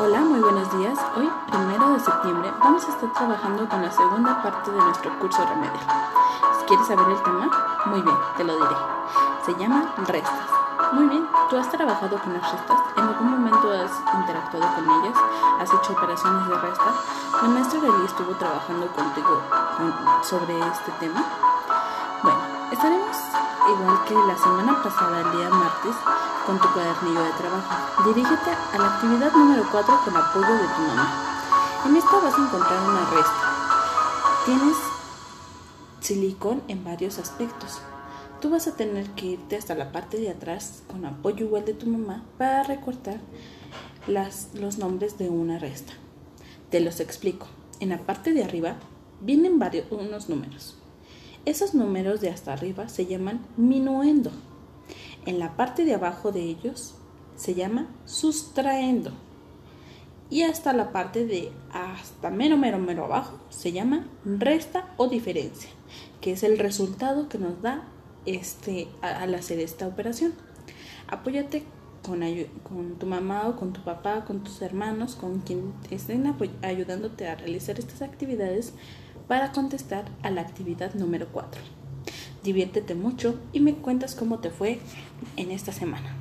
Hola, muy buenos días. Hoy, primero de septiembre, vamos a estar trabajando con la segunda parte de nuestro curso remedial. Si quieres saber el tema, muy bien, te lo diré. Se llama restas. Muy bien, tú has trabajado con las restas, en algún momento has interactuado con ellas, has hecho operaciones de resta. La maestra Lely estuvo trabajando contigo sobre este tema. Bueno, estaremos igual que la semana pasada, el día martes, con tu cuadernillo de trabajo. Dirígete a la actividad número 4 con apoyo de tu mamá. En esta vas a encontrar una resta. Tienes silicón en varios aspectos. Tú vas a tener que irte hasta la parte de atrás con apoyo igual de tu mamá para recortar las, los nombres de una resta. Te los explico. En la parte de arriba vienen varios unos números. Esos números de hasta arriba se llaman minuendo. En la parte de abajo de ellos se llama sustraendo. Y hasta la parte de hasta mero, mero, mero abajo se llama resta o diferencia, que es el resultado que nos da este, al hacer esta operación. Apóyate con, con, tu mamá o con tu papá, con tus hermanos, con quien estén ayudándote a realizar estas actividades para contestar a la actividad número 4. Diviértete mucho y me cuentas cómo te fue en esta semana.